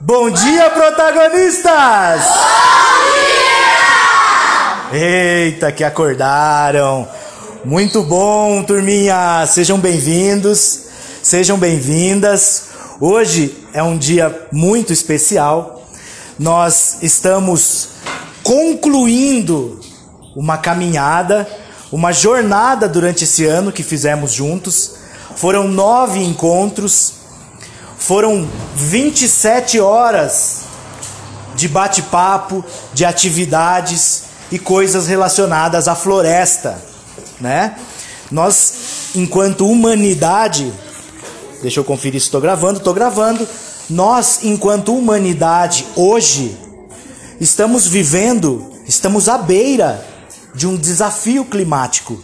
Bom dia, protagonistas! Bom dia! Eita, que acordaram! Muito bom, turminha! Sejam bem-vindos, sejam bem-vindas. Hoje é um dia muito especial. Nós estamos concluindo uma caminhada, uma jornada durante esse ano que fizemos juntos. Foram nove encontros, foram 27 horas de bate-papo, de atividades e coisas relacionadas à floresta, né? Nós, enquanto humanidade, deixa eu conferir se estou gravando, estou gravando. Nós, enquanto humanidade, hoje, estamos vivendo, estamos à beira de um desafio climático,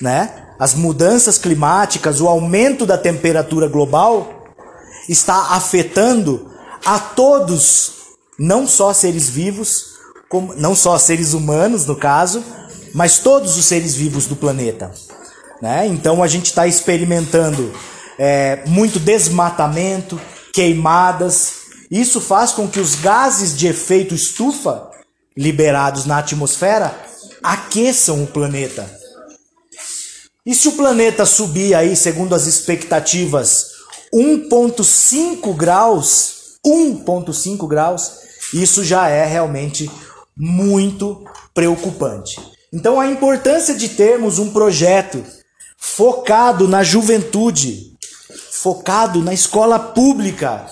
né? As mudanças climáticas, o aumento da temperatura global está afetando a todos, não só seres vivos, como, não só seres humanos no caso, mas todos os seres vivos do planeta. Né? Então a gente está experimentando é, muito desmatamento, queimadas. Isso faz com que os gases de efeito estufa liberados na atmosfera aqueçam o planeta. E se o planeta subir aí, segundo as expectativas, 1.5 graus, 1.5 graus, isso já é realmente muito preocupante. Então a importância de termos um projeto focado na juventude, focado na escola pública,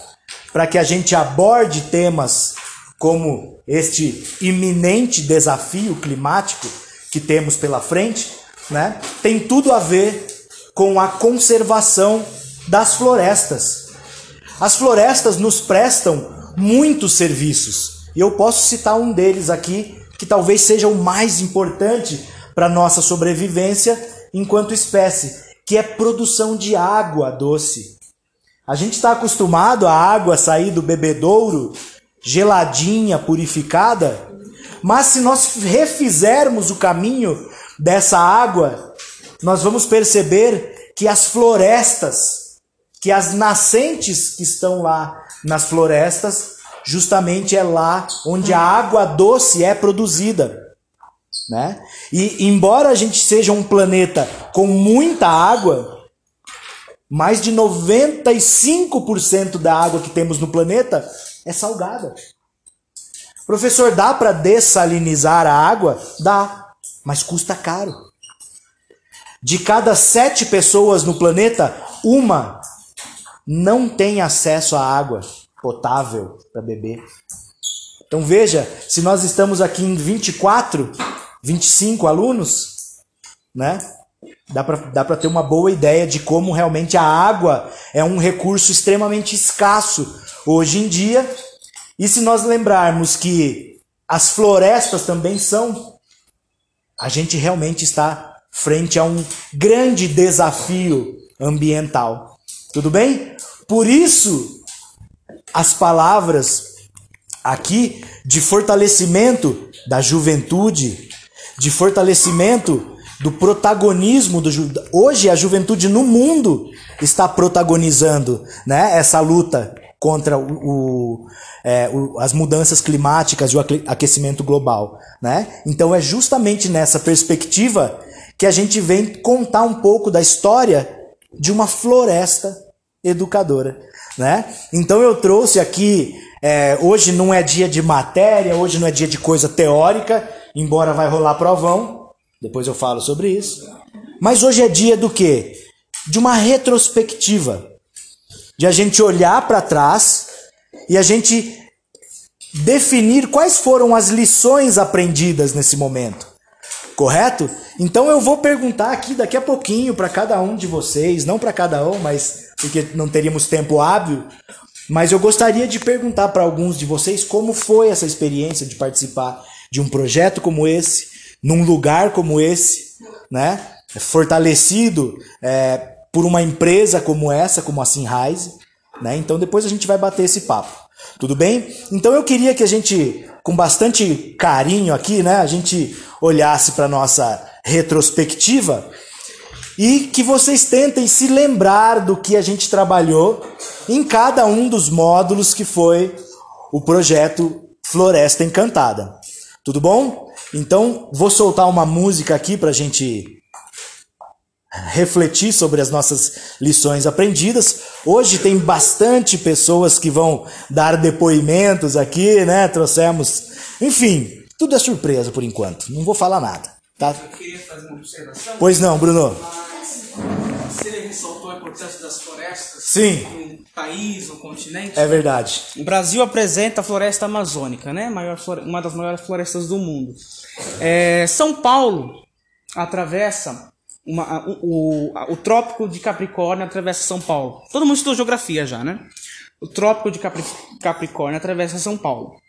para que a gente aborde temas como este iminente desafio climático que temos pela frente, né? Tem tudo a ver com a conservação das florestas. As florestas nos prestam muitos serviços. E eu posso citar um deles aqui, que talvez seja o mais importante para nossa sobrevivência enquanto espécie, que é produção de água doce. A gente está acostumado a água sair do bebedouro geladinha, purificada, mas se nós refizermos o caminho dessa água, nós vamos perceber que as florestas que as nascentes que estão lá nas florestas, justamente é lá onde a água doce é produzida. Né? E embora a gente seja um planeta com muita água, mais de 95% da água que temos no planeta é salgada. Professor, dá para dessalinizar a água? Dá, mas custa caro. De cada sete pessoas no planeta, uma não tem acesso à água potável para beber. Então veja, se nós estamos aqui em 24, 25 alunos, né? Dá para dá ter uma boa ideia de como realmente a água é um recurso extremamente escasso hoje em dia. E se nós lembrarmos que as florestas também são, a gente realmente está frente a um grande desafio ambiental. Tudo bem? Por isso, as palavras aqui de fortalecimento da juventude, de fortalecimento do protagonismo do ju... hoje a juventude no mundo está protagonizando, né, essa luta contra o, o, é, o, as mudanças climáticas e o aquecimento global, né? Então é justamente nessa perspectiva que a gente vem contar um pouco da história de uma floresta educadora, né? Então eu trouxe aqui, é, hoje não é dia de matéria, hoje não é dia de coisa teórica, embora vai rolar provão, depois eu falo sobre isso. Mas hoje é dia do quê? De uma retrospectiva, de a gente olhar para trás e a gente definir quais foram as lições aprendidas nesse momento. Correto? Então eu vou perguntar aqui daqui a pouquinho para cada um de vocês, não para cada um, mas porque não teríamos tempo hábil, mas eu gostaria de perguntar para alguns de vocês como foi essa experiência de participar de um projeto como esse, num lugar como esse, né? Fortalecido é, por uma empresa como essa, como a Sinrise, né? Então depois a gente vai bater esse papo. Tudo bem? Então eu queria que a gente, com bastante carinho aqui, né, a gente olhasse para nossa retrospectiva e que vocês tentem se lembrar do que a gente trabalhou em cada um dos módulos que foi o projeto Floresta Encantada. Tudo bom? Então, vou soltar uma música aqui para a gente refletir sobre as nossas lições aprendidas. Hoje tem bastante pessoas que vão dar depoimentos aqui, né? Trouxemos. Enfim, tudo é surpresa por enquanto. Não vou falar nada, tá? Eu queria fazer uma observação. Pois não, Bruno. Se ele ressaltou a importância das florestas Sim. no país, no continente. É verdade. O Brasil apresenta a floresta amazônica, né? Uma das maiores florestas do mundo. É, São Paulo atravessa uma- o, o- Trópico de Capricórnio atravessa São Paulo. Todo mundo estudou geografia já, né? O Trópico de Capri- Capricórnio atravessa São Paulo.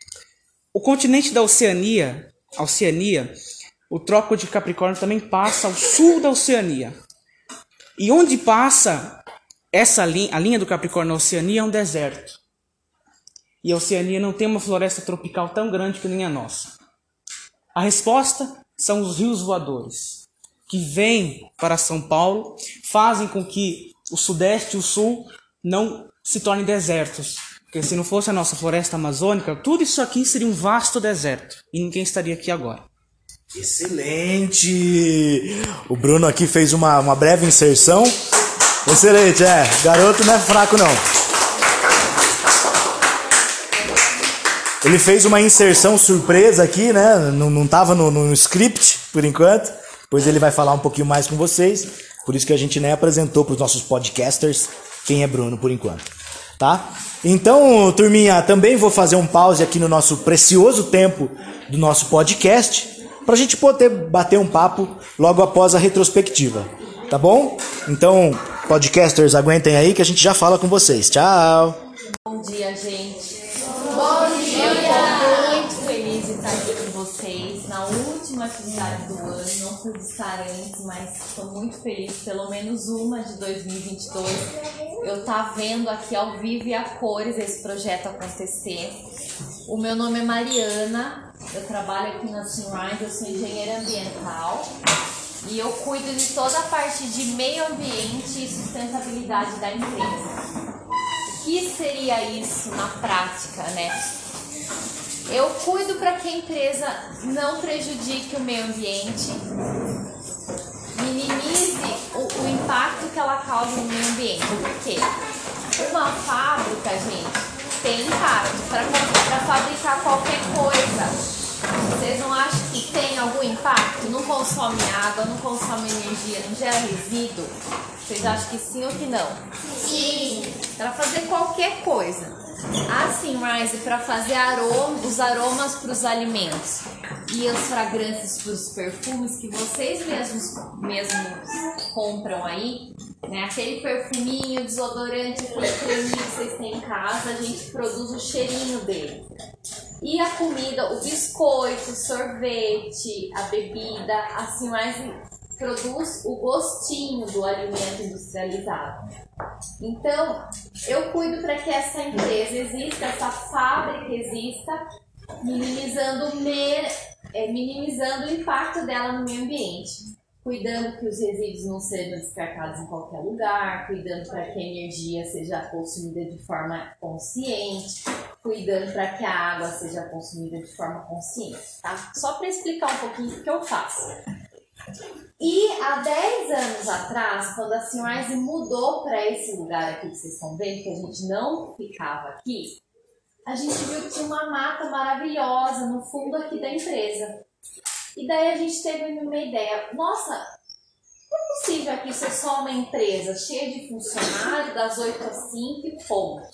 O continente da Oceania, Oceania, o Trópico de Capricórnio também passa ao sul da Oceania. E onde passa essa linha, a linha do Capricórnio na Oceania é um deserto. E a Oceania não tem uma floresta tropical tão grande que nem a nossa. A resposta são os rios voadores, que vêm para São Paulo, fazem com que o sudeste e o sul não se tornem desertos. Porque se não fosse a nossa floresta amazônica, tudo isso aqui seria um vasto deserto. E ninguém estaria aqui agora. Excelente! O Bruno aqui fez uma, uma breve inserção. Excelente, é. Garoto não é fraco, não. Ele fez uma inserção surpresa aqui, né? Não, não tava no, no script, por enquanto. Depois ele vai falar um pouquinho mais com vocês. Por isso que a gente nem apresentou para os nossos podcasters quem é Bruno, por enquanto. Tá? Então, turminha, também vou fazer um pause aqui no nosso precioso tempo do nosso podcast para a gente poder bater um papo logo após a retrospectiva. Tá bom? Então, podcasters, aguentem aí que a gente já fala com vocês. Tchau! Bom dia, gente. Antes, mas estou muito feliz. Pelo menos uma de 2022. Eu tá vendo aqui ao vivo e a cores esse projeto acontecer. O meu nome é Mariana. Eu trabalho aqui na Sunrise. Eu sou engenheira ambiental. E eu cuido de toda a parte de meio ambiente e sustentabilidade da empresa. O que seria isso na prática, né? Eu cuido para que a empresa não prejudique o meio ambiente, minimize o, o impacto que ela causa no meio ambiente. Porque uma fábrica, gente, tem impacto para fabricar qualquer coisa. Vocês não acham que tem algum impacto? Não consome água, não consome energia, não gera resíduo? Vocês acham que sim ou que não? Sim. Para fazer qualquer coisa. A Sunrise para fazer aroma, os aromas para os alimentos e as fragrâncias para os perfumes que vocês mesmos, mesmos compram aí, né? Aquele perfuminho, desodorante, aquele creminho que vocês têm em casa, a gente produz o cheirinho dele. E a comida, o biscoito, o sorvete, a bebida, a Sunrise produz o gostinho do alimento industrializado. Então, eu cuido para que essa empresa exista, essa fábrica exista, minimizando, me, é, minimizando o impacto dela no meio ambiente. Cuidando que os resíduos não sejam descartados em qualquer lugar, cuidando para que a energia seja consumida de forma consciente, cuidando para que a água seja consumida de forma consciente, tá? Só para explicar um pouquinho o que eu faço. E há 10 anos atrás, quando a Sunrise mudou para esse lugar aqui que vocês estão vendo, que a gente não ficava aqui, a gente viu que tinha uma mata maravilhosa no fundo aqui da empresa. E daí a gente teve uma ideia, nossa, é possível aqui ser só uma empresa cheia de funcionários, das 8 às 5 e ponto.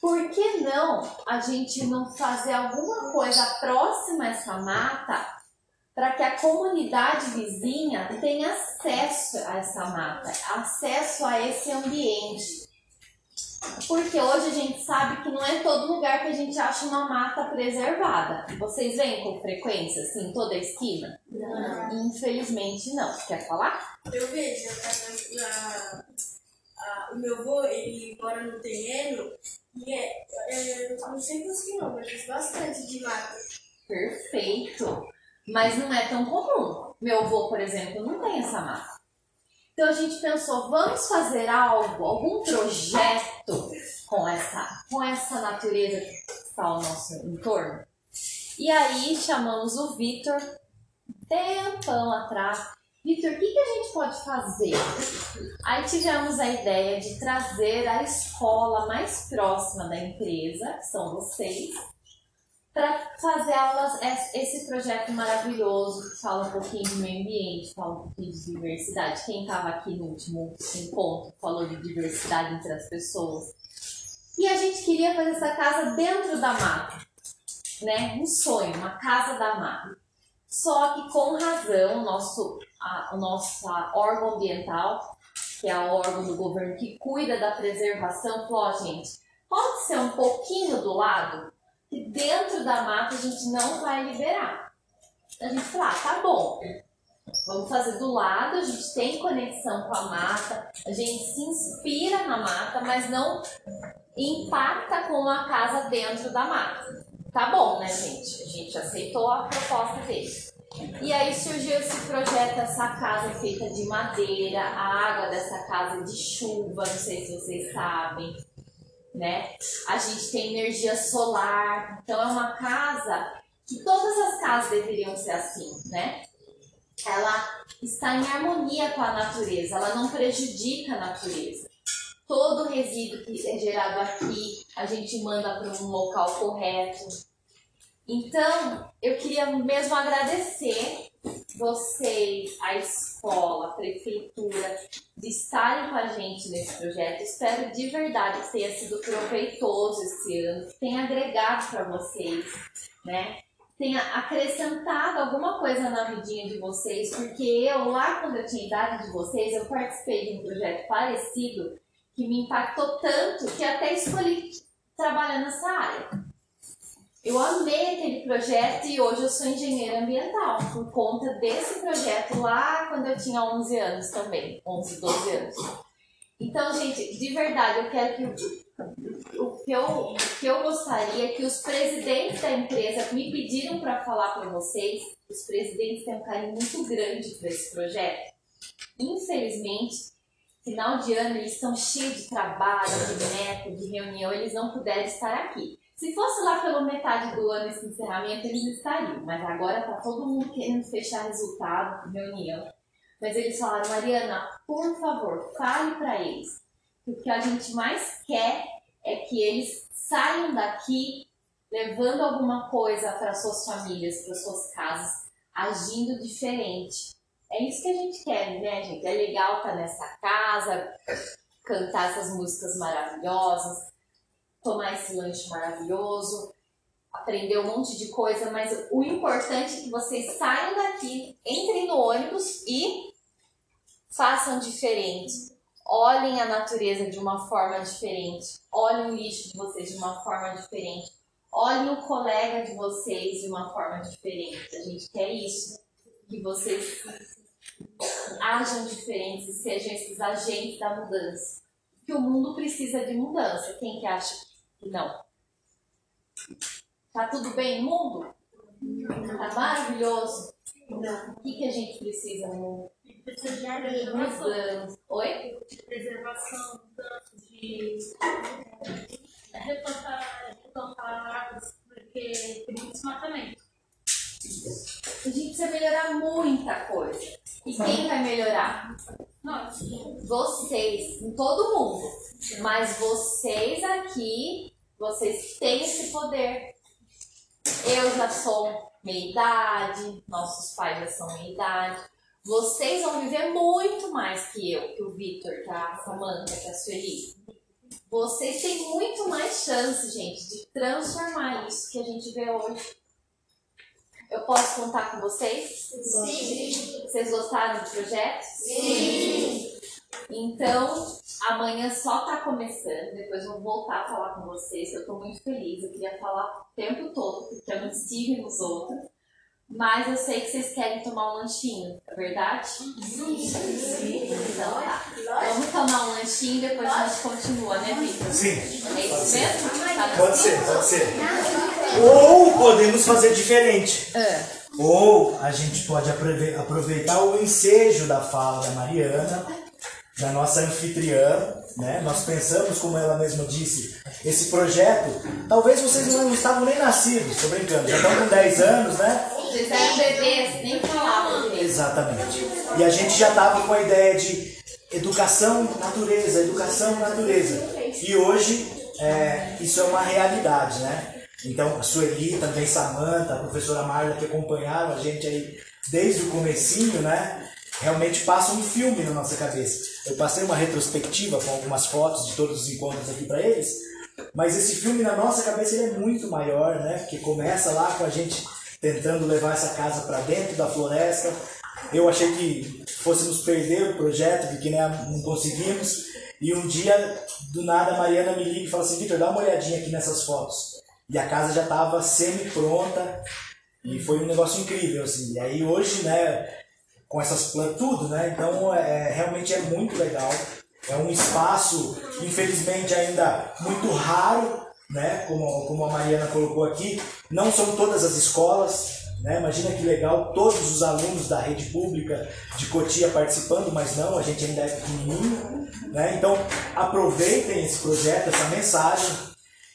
Por que não a gente não fazer alguma coisa próxima a essa mata para que a comunidade vizinha tenha acesso a essa mata, acesso a esse ambiente. Porque hoje a gente sabe que não é todo lugar que a gente acha uma mata preservada. Vocês veem com frequência, assim, toda a esquina? Não. Infelizmente não. Quer falar? Eu vejo, a- a- a- o meu avô, ele mora no terreno e é, é não sei quantos quilômetros, bastante de mata. Perfeito. Mas não é tão comum. Meu avô, por exemplo, não tem essa mata. Então a gente pensou, vamos fazer algo, algum projeto com essa, com essa natureza que está ao nosso entorno. E aí chamamos o Vitor, tempão atrás. Vitor, o que, que a gente pode fazer? Aí tivemos a ideia de trazer a escola mais próxima da empresa, que são vocês, para fazer aulas, esse projeto maravilhoso que fala um pouquinho de meio ambiente, fala um pouquinho de diversidade. Quem estava aqui no último encontro falou de diversidade entre as pessoas. E a gente queria fazer essa casa dentro da mata, né? Um sonho, uma casa da mata. Só que com razão, o nosso, a, nosso órgão ambiental, que é o órgão do governo que cuida da preservação, falou, ó, gente, pode ser um pouquinho do lado? Que dentro da mata a gente não vai liberar. A gente fala, ah, tá bom, vamos fazer do lado, a gente tem conexão com a mata, a gente se inspira na mata, mas não impacta com a casa dentro da mata. Tá bom, né, gente? A gente aceitou a proposta deles. E aí surgiu esse projeto, essa casa feita de madeira, a água dessa casa de chuva, não sei se vocês sabem né? A gente tem energia solar, então é uma casa que todas as casas deveriam ser assim, né? Ela está em harmonia com a natureza, ela não prejudica a natureza. Todo resíduo que é gerado aqui, a gente manda para um local correto. Então, eu queria mesmo agradecer vocês, a escola, a prefeitura, de estarem com a gente nesse projeto. Espero de verdade que tenha sido proveitoso esse ano, que tenha agregado para vocês, né? Tenha acrescentado alguma coisa na vidinha de vocês, porque eu, lá quando eu tinha idade de vocês, eu participei de um projeto parecido que me impactou tanto que até escolhi trabalhar nessa área. Eu amei aquele projeto e hoje eu sou engenheira ambiental por conta desse projeto lá quando eu tinha 11 anos também, 11, 12 anos. Então, gente, de verdade, eu quero que o que eu, o que eu gostaria é que os presidentes da empresa me pediram para falar para vocês. Os presidentes têm um carinho muito grande por esse projeto. Infelizmente, final de ano eles estão cheios de trabalho, de meta, de reunião, eles não puderam estar aqui. Se fosse lá pela metade do ano esse encerramento, eles estariam, mas agora tá todo mundo querendo fechar resultado, reunião. Mas eles falaram, Mariana, por favor, fale para eles. O que a gente mais quer é que eles saiam daqui levando alguma coisa para suas famílias, para suas casas, agindo diferente. É isso que a gente quer, né, gente? É legal estar tá nessa casa, cantar essas músicas maravilhosas, tomar esse lanche maravilhoso, aprender um monte de coisa, mas o importante é que vocês saiam daqui, entrem no ônibus e façam diferente. Olhem a natureza de uma forma diferente. Olhem o lixo de vocês de uma forma diferente. Olhem o colega de vocês de uma forma diferente. A gente quer isso. Que vocês ajam diferentes e sejam esses agentes da mudança. Que o mundo precisa de mudança. Quem que acha não. Tá tudo bem no mundo? Tá maravilhoso? Não. O que, que a gente precisa no mundo? Precisa de preservação. Oi? De preservação, de replantar, replantar árvores, porque tem muito desmatamento. A gente precisa melhorar muita coisa. E quem vai melhorar? Nós. Vocês, em todo mundo. Mas vocês aqui vocês têm esse poder. Eu já sou meia idade, nossos pais já são meia idade. Vocês vão viver muito mais que eu, que o Vitor, que a Samanta, que a Sueli. Vocês têm muito mais chance, gente, de transformar isso que a gente vê hoje. Eu posso contar com vocês? Sim. Vocês gostaram do projeto? Sim. Então, amanhã só tá começando, depois eu vou voltar a falar com vocês, eu tô muito feliz, eu queria falar o tempo todo, porque eu não estive nos outros. Mas eu sei que vocês querem tomar um lanchinho, é verdade? Sim. Sim. Então tá. Vamos tomar um lanchinho e depois a gente continua, né, Vitor? Sim. É isso mesmo? Tá Pode ser, pode ser. Ou podemos fazer diferente. É. Ou a gente pode aprove- aproveitar o ensejo da fala da Mariana da nossa anfitriã, né? Nós pensamos, como ela mesma disse, esse projeto. Talvez vocês não estavam nem nascidos, tô brincando, já estão com 10 anos, né? Vocês eram bebês, nem falavam. Exatamente. E a gente já estava com a ideia de educação, natureza, educação, natureza. E hoje é, isso é uma realidade, né? Então, a Sueli, também Samanta, a professora Marla, que acompanharam a gente aí desde o comecinho, né? Realmente passa um filme na nossa cabeça. Eu passei uma retrospectiva com algumas fotos de todos os encontros aqui para eles, mas esse filme na nossa cabeça ele é muito maior, né? Porque começa lá com a gente tentando levar essa casa para dentro da floresta. Eu achei que fôssemos perder o projeto, porque né, não conseguimos. E um dia, do nada, a Mariana me liga e fala assim: Vitor, dá uma olhadinha aqui nessas fotos. E a casa já estava semi-pronta. E foi um negócio incrível, assim. E aí hoje, né, com essas plantas, tudo, né? Então, é, realmente é muito legal. É um espaço, infelizmente, ainda muito raro, né? Como, como a Mariana colocou aqui. Não são todas as escolas, né? Imagina que legal, todos os alunos da rede pública de Cotia participando, mas não, a gente ainda é pequenininho. Né? Então, aproveitem esse projeto, essa mensagem.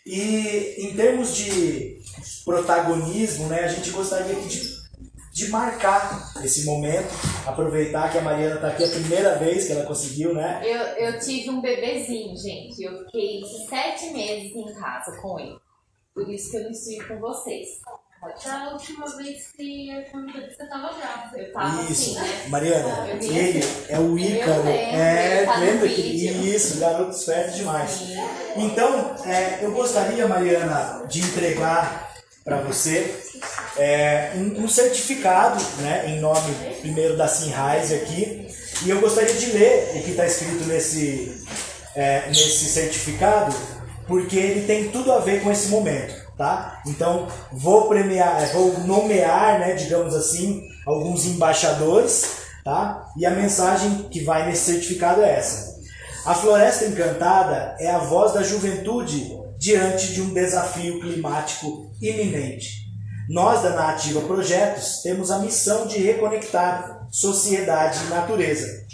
E em termos de protagonismo, né, a gente gostaria de, de marcar esse momento, aproveitar que a Mariana está aqui a primeira vez que ela conseguiu, né? Eu, eu tive um bebezinho, gente. Eu fiquei sete meses em casa com ele. Por isso que eu não estive com vocês. Da última vez que eu convidei, você tava grávida. Eu tava Isso, assim, né? Mariana, ele assim. é o Ícaro. Eu lembro, é, tá lembra que isso, garoto esperto demais. Então, é, eu gostaria, Mariana, de entregar para você é, um, um certificado, né, em nome primeiro da Sinrise aqui, e eu gostaria de ler o que está escrito nesse, é, nesse certificado, porque ele tem tudo a ver com esse momento, tá? Então, vou premiar, é, vou nomear, né, digamos assim, alguns embaixadores, tá? E a mensagem que vai nesse certificado é essa. A Floresta Encantada é a voz da juventude diante de um desafio climático iminente. Nós da Nativa Projetos temos a missão de reconectar sociedade e natureza.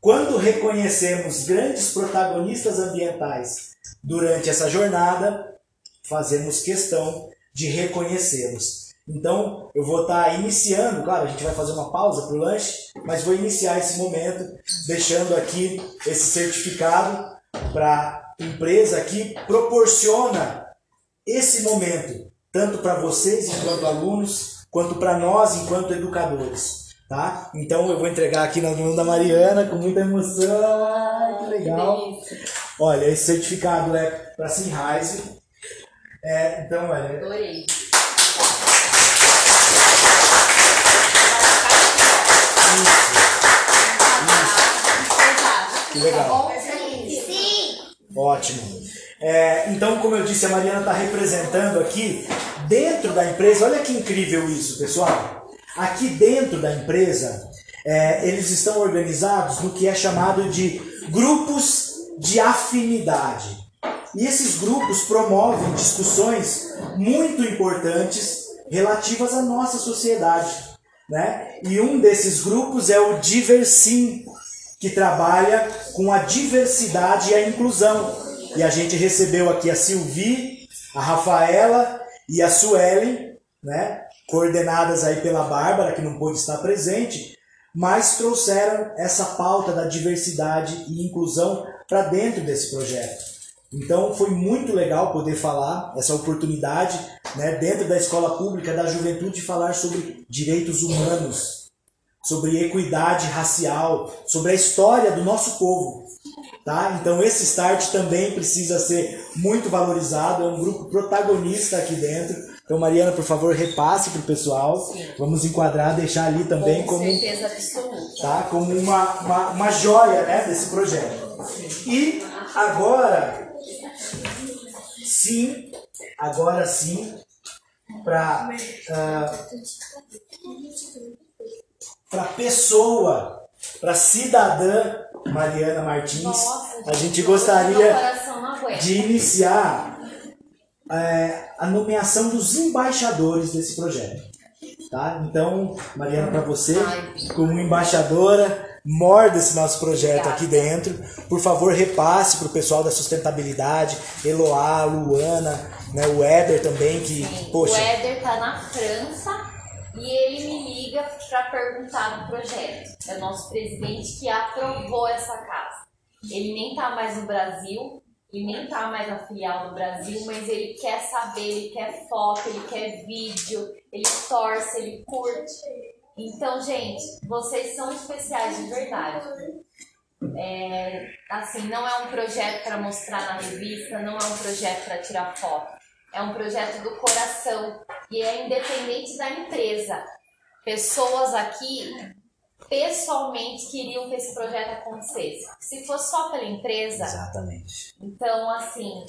Quando reconhecemos grandes protagonistas ambientais durante essa jornada, fazemos questão de reconhecê-los. Então, eu vou estar iniciando, claro, a gente vai fazer uma pausa para o lanche, mas vou iniciar esse momento deixando aqui esse certificado para a empresa que proporciona esse momento, tanto para vocês enquanto alunos, quanto para nós enquanto educadores. Tá? Então eu vou entregar aqui na mão da Mariana com muita emoção. Ai, que legal. Olha, esse certificado é para Sinrise. É, então, olha, Adorei. Que legal. Ótimo. É, então, como eu disse, a Mariana está representando aqui dentro da empresa. Olha que incrível isso, pessoal. Aqui dentro da empresa, é, eles estão organizados no que é chamado de grupos de afinidade. E esses grupos promovem discussões muito importantes relativas à nossa sociedade. Né? E um desses grupos é o Diversim, que trabalha com a diversidade e a inclusão. E a gente recebeu aqui a Silvi, a Rafaela e a Suelen, né? coordenadas aí pela Bárbara, que não pôde estar presente, mas trouxeram essa pauta da diversidade e inclusão para dentro desse projeto. Então foi muito legal poder falar essa oportunidade né, dentro da escola pública da juventude falar sobre direitos humanos, sobre equidade racial, sobre a história do nosso povo. Tá? Então esse start também precisa ser muito valorizado, é um grupo protagonista aqui dentro. Então Mariana, por favor, repasse para o pessoal. Sim. Vamos enquadrar, deixar ali também Com como certeza absoluta. tá? como uma, uma, uma joia né, desse projeto. E agora, sim, agora sim, para para pessoa, para cidadã Mariana Martins, Nossa, a gente gostaria de iniciar é, a nomeação dos embaixadores desse projeto. Tá? Então, Mariana, para você, como embaixadora, mor desse nosso projeto aqui dentro. Por favor, repasse para o pessoal da sustentabilidade, Eloá, Luana, né, o Éder também, que, Sim, poxa, O Éder tá na França e ele me liga para perguntar do projeto. É o nosso presidente que aprovou essa casa. Ele nem tá mais no Brasil, ele nem tá mais na filial do Brasil, mas ele quer saber, ele quer foto, ele quer vídeo, ele torce, ele curte. Então, gente, vocês são especiais de verdade. É, assim, não é um projeto para mostrar na revista, não é um projeto para tirar foto. É um projeto do coração e é independente da empresa. Pessoas aqui pessoalmente queriam que esse projeto acontecesse. Se fosse só pela empresa, exatamente. então assim,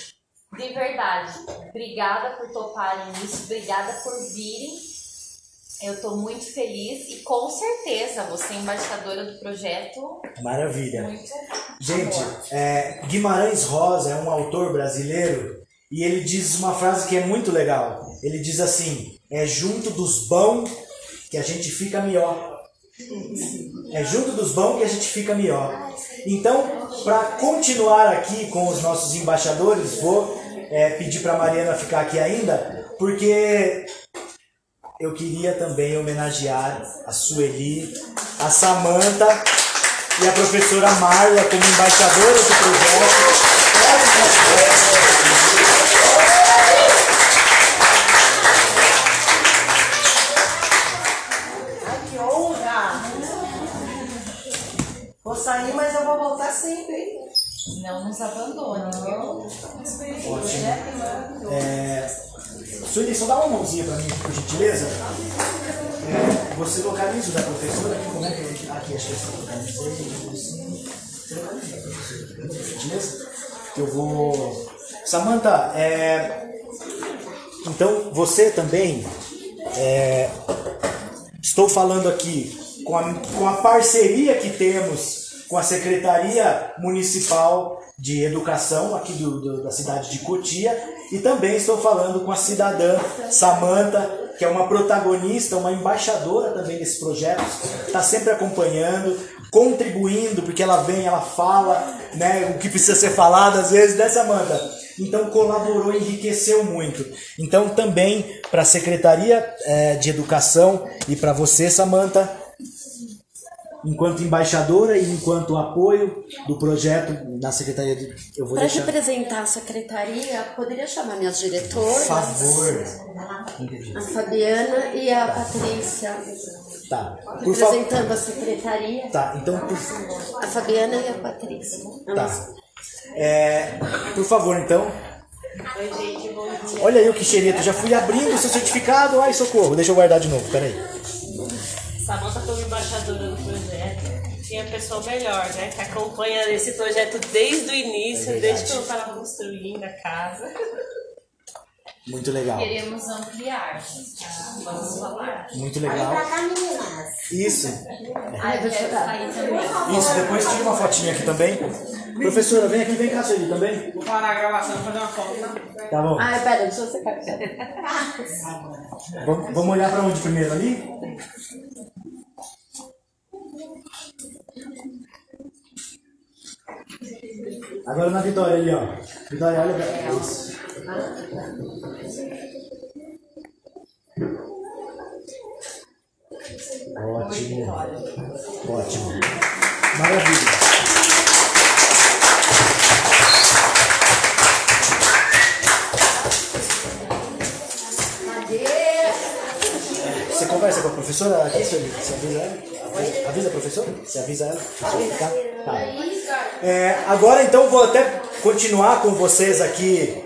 de verdade, obrigada por toparem isso, obrigada por virem. Eu tô muito feliz e com certeza você é embaixadora do projeto. Maravilha. Muito Gente, é, Guimarães Rosa é um autor brasileiro e ele diz uma frase que é muito legal. Ele diz assim: é junto dos bons que a gente fica melhor. É junto dos bons que a gente fica melhor. Então, para continuar aqui com os nossos embaixadores, vou é, pedir para Mariana ficar aqui ainda, porque eu queria também homenagear a Sueli, a Samanta e a professora Marla como embaixadoras do projeto. Não nos abandone. viu? É, Sueli, só dá uma mãozinha para mim, por gentileza. É, você localiza o da professora aqui, como é que eu... Aqui, acho que eu localizei. assim. Você localiza a professora, por gentileza? Que eu vou... Samanta, é... Então, você também... é, Estou falando aqui com a, com a parceria que temos com a Secretaria Municipal de Educação aqui do, do- da cidade de Cotia e também estou falando com a cidadã Samanta, que é uma protagonista, uma embaixadora também desse projeto, está sempre acompanhando, contribuindo, porque ela vem, ela fala né, o que precisa ser falado às vezes, né, Samanta? Então colaborou, enriqueceu muito. Então também para a Secretaria eh, de Educação e para você, Samanta, enquanto embaixadora e enquanto apoio do projeto na Secretaria de... Eu vou Para deixar... representar a secretaria, poderia chamar minhas Por diretoras, favor. a Fabiana e a Patrícia, Tá. Por favor. representando a secretaria, Tá, então por, a Fabiana e a Patrícia. Elas- tá. É, por favor, então. Olha aí o que xereto, já fui abrindo o seu certificado. Ai, socorro, deixa eu guardar de novo, peraí. Samanta como embaixadora. Tinha pessoa melhor, né? Que acompanha esse projeto desde o início, É desde que eu estava construindo a casa. Muito legal. Queremos ampliar. Vamos falar. Muito legal. Isso. Ah, eu quero sair também. Isso, depois tira uma fotinha aqui também. Professora, vem aqui, vem cá, Sueli, também. Vou parar a gravação e fazer uma foto. Tá? Tá bom. Ai, pera, deixa eu secar aqui. Vamos vamos olhar pra onde primeiro ali? Agora na Vitória ali, ó. Vitória, olha pra isso. Ótimo. Ótimo. Maravilha. Você conversa com a professora aqui, você, avisa ela? Avisa a professora? Você avisa ela? Tá? É, agora então vou até continuar com vocês aqui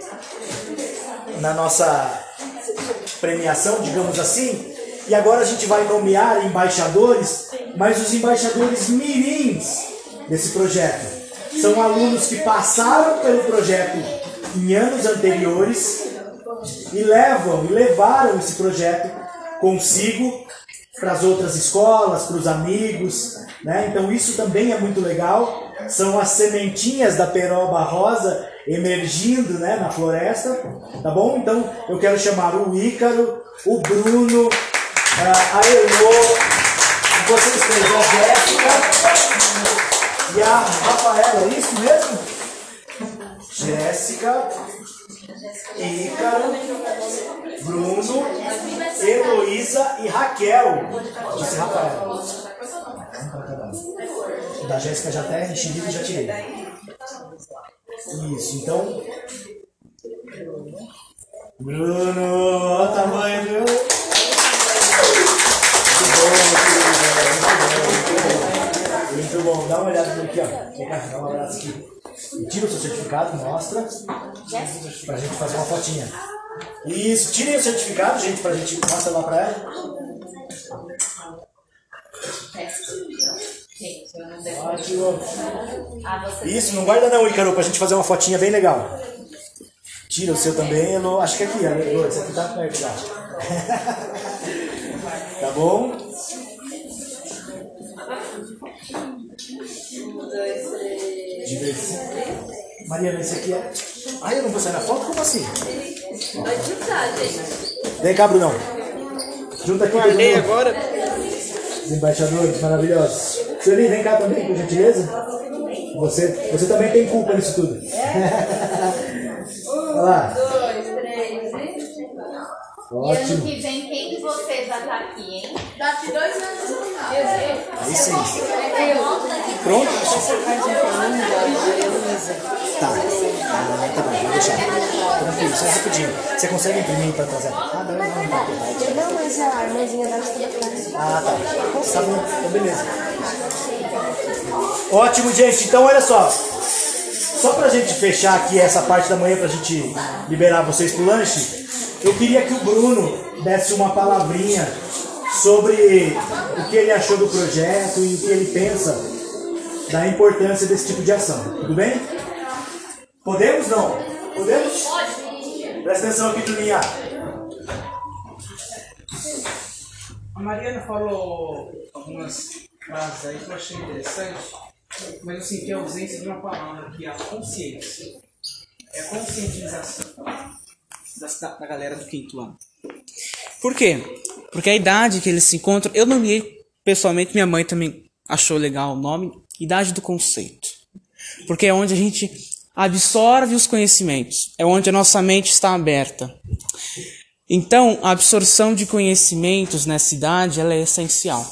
na nossa premiação, digamos assim. E agora a gente vai nomear embaixadores, mas os embaixadores mirins desse projeto. São alunos que passaram pelo projeto em anos anteriores e levam e levaram esse projeto consigo para as outras escolas, para os amigos, né? Então isso também é muito legal. São as sementinhas da peroba rosa emergindo, né, na floresta, tá bom? Então eu quero chamar o Ícaro, o Bruno, a Elô, Vocês três, a Jéssica e a Rafaela, é isso mesmo? Jéssica, Ícaro, Bruno, Heloísa e Raquel. Disse Rafael. Um pra cada um. Da Jéssica já até enxerido e já tirei. Isso, então. Bruno, olha o tamanho do. Muito bom, dá uma olhada aqui, ó. Dá um abraço aqui. Tira o seu certificado, mostra. Pra gente fazer uma fotinha. Isso, tirem o certificado, gente, pra gente mostra lá pra ela. Ótimo. Isso, não guarda não, Ícaro, pra gente fazer uma fotinha bem legal. Tira o seu também. Acho que aqui, Elo. Esse aqui tá perto já. tá bom? Mariana, esse aqui é. Ai, eu não vou sair na foto? Como assim? Pode juntar, gente. Vem cá, Brunão. Junta aqui Guardei agora. Os embaixadores maravilhosos. Sueli, vem cá também, por gentileza. Você, você também tem culpa nisso tudo. Olha lá. Três, e... Ano Ótimo. que vem, quem de vocês vai estar aqui, hein? Daqui dois anos eu não Aí sim. Pronto? Tá. Ah, tá bom, vou deixar. Tranquilo, só rapidinho. Você consegue imprimir para trazer? Ah, não, não, não. Não, mas a irmãzinha da Ah, tá. Tá bom, então beleza. Ótimo, gente. Então, olha só. Só pra gente fechar aqui essa parte da manhã, pra gente liberar vocês pro lanche, eu queria que o Bruno desse uma palavrinha sobre o que ele achou do projeto e o que ele pensa da importância desse tipo de ação. Tudo bem? Podemos não? Podemos? Pode. Presta atenção aqui, turminha. A Mariana falou algumas frases aí que eu achei interessante, mas eu senti a ausência de uma palavra que é a consciência. É a conscientização da, da galera do quinto ano. Por quê? Porque a idade que eles se encontram, eu nomeei pessoalmente, minha mãe também achou legal o nome, idade do conceito. Porque é onde a gente absorve os conhecimentos, é onde a nossa mente está aberta. Então, a absorção de conhecimentos nessa idade ela é essencial.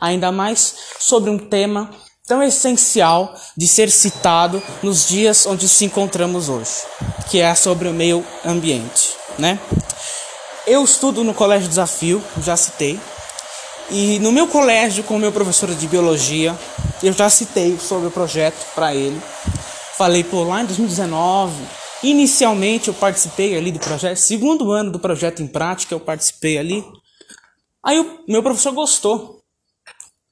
Ainda mais sobre um tema tão essencial de ser citado nos dias onde nos encontramos hoje, que é sobre o meio ambiente, né? Eu estudo no Colégio Desafio, já citei, e no meu colégio, com o meu professor de biologia, eu já citei sobre o projeto para ele. Falei, pô, lá em 2019, inicialmente eu participei ali do projeto, segundo ano do projeto em prática eu participei ali. Aí o meu professor gostou.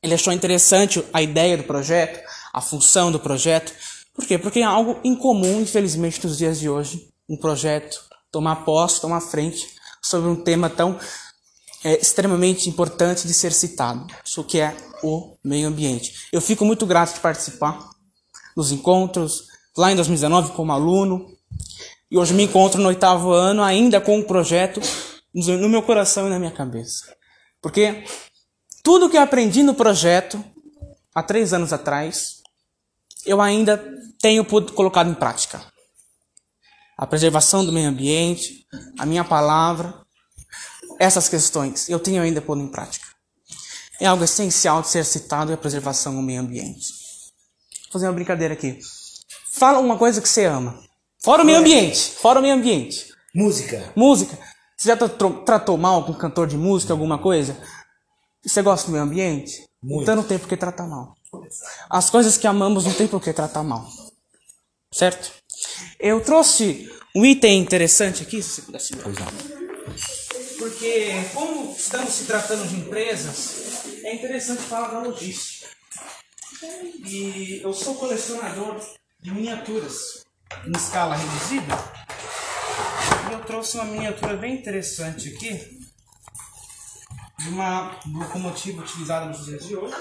Ele achou interessante a ideia do projeto, a função do projeto. Por quê? Porque é algo incomum, infelizmente, nos dias de hoje, um projeto tomar posse, tomar frente sobre um tema tão é, extremamente importante de ser citado, isso que é o meio ambiente. Eu fico muito grato de participar dos encontros, lá em 2019 como aluno, e hoje me encontro no oitavo ano ainda com um projeto no meu coração e na minha cabeça. Porque tudo que eu aprendi no projeto, há três anos atrás, eu ainda tenho colocado em prática. A preservação do meio ambiente, a minha palavra, essas questões eu tenho ainda pondo em prática. É algo essencial de ser citado é a preservação do meio ambiente. Vou fazer uma brincadeira aqui. Fala uma coisa que você ama. Fora o meio ambiente. Fora o meio ambiente. Música. Música. Você já tra- tratou mal com um cantor de música, alguma coisa? Você gosta do meio ambiente? Muito. Então não tem por que tratar mal. As coisas que amamos não tem por que tratar mal. Certo? Eu trouxe um item interessante aqui, se você pudesse ver. Porque, como estamos se tratando de empresas, é interessante falar da logística. E eu sou colecionador de miniaturas em escala reduzida. E eu trouxe uma miniatura bem interessante aqui de uma locomotiva utilizada nos dias de hoje.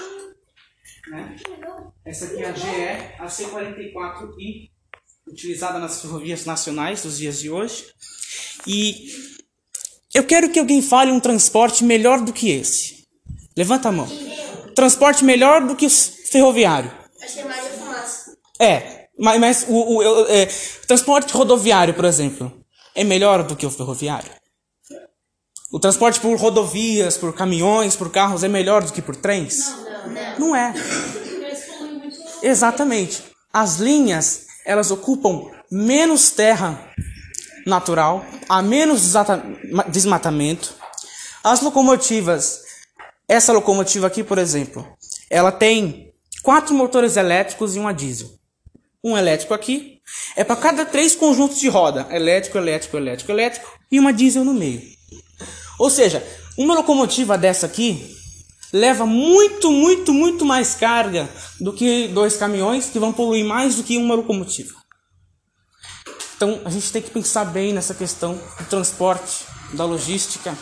Né? Essa aqui é a GE AC44i, utilizada nas ferrovias nacionais dos dias de hoje. E eu quero que alguém fale um transporte melhor do que esse. Levanta a mão. transporte melhor do que o ferroviário. Achei Maria Fumaça. É, mas, mas o, o, o- é, transporte rodoviário, por exemplo, é melhor do que o ferroviário? O transporte por rodovias, por caminhões, por carros é melhor do que por trens? Não, é. Exatamente. As linhas, elas ocupam menos terra natural, há menos desmatamento. As locomotivas, essa locomotiva aqui, por exemplo, ela tem quatro motores elétricos e uma diesel. Um elétrico aqui é para cada três conjuntos de roda: elétrico, elétrico, elétrico, elétrico e uma diesel no meio. Ou seja, uma locomotiva dessa aqui leva muito, muito, muito mais carga do que dois caminhões que vão poluir mais do que uma locomotiva. Então a gente tem que pensar bem nessa questão do transporte, da logística,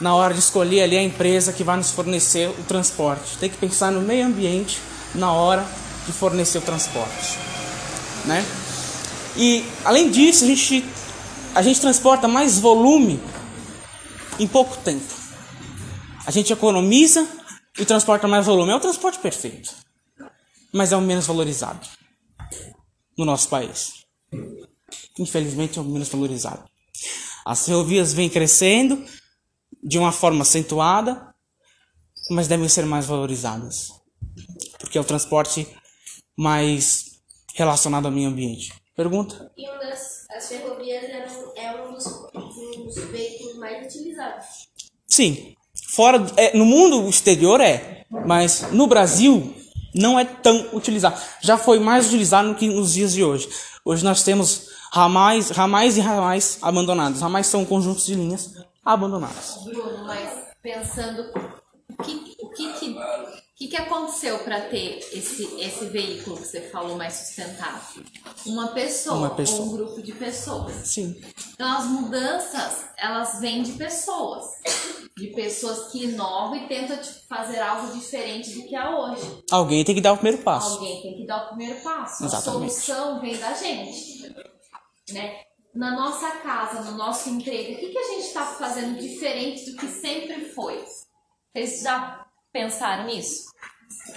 na hora de escolher ali a empresa que vai nos fornecer o transporte. Tem que pensar no meio ambiente na hora de fornecer o transporte, né? E além disso, a gente a gente transporta mais volume em pouco tempo. A gente economiza e transporta mais volume. É o transporte perfeito, mas é o menos valorizado no nosso país. Infelizmente é o menos valorizado. As ferrovias vêm crescendo de uma forma acentuada, mas devem ser mais valorizadas, porque é o transporte mais relacionado ao meio ambiente. Pergunta? E uma das as ferrovias é um dos, um dos veículos mais utilizados. Sim. Fora é, no mundo exterior é, mas no Brasil não é tão utilizado. Já foi mais utilizado do que nos dias de hoje. Hoje nós temos ramais, ramais e ramais abandonados. Ramais são conjuntos de linhas abandonadas. Bruno, mas pensando o que, o que, que, o que, que aconteceu para ter esse, esse veículo que você falou mais sustentável? Uma pessoa, Uma pessoa. ou um grupo de pessoas. Sim. Então as mudanças, elas vêm de pessoas. De pessoas que inovam e tentam fazer algo diferente do que é hoje. Alguém tem que dar o primeiro passo. Alguém tem que dar o primeiro passo. Exatamente. A solução vem da gente. Né? Na nossa casa, no nosso emprego, o que, que a gente está fazendo diferente do que sempre foi? Vocês já pensaram nisso?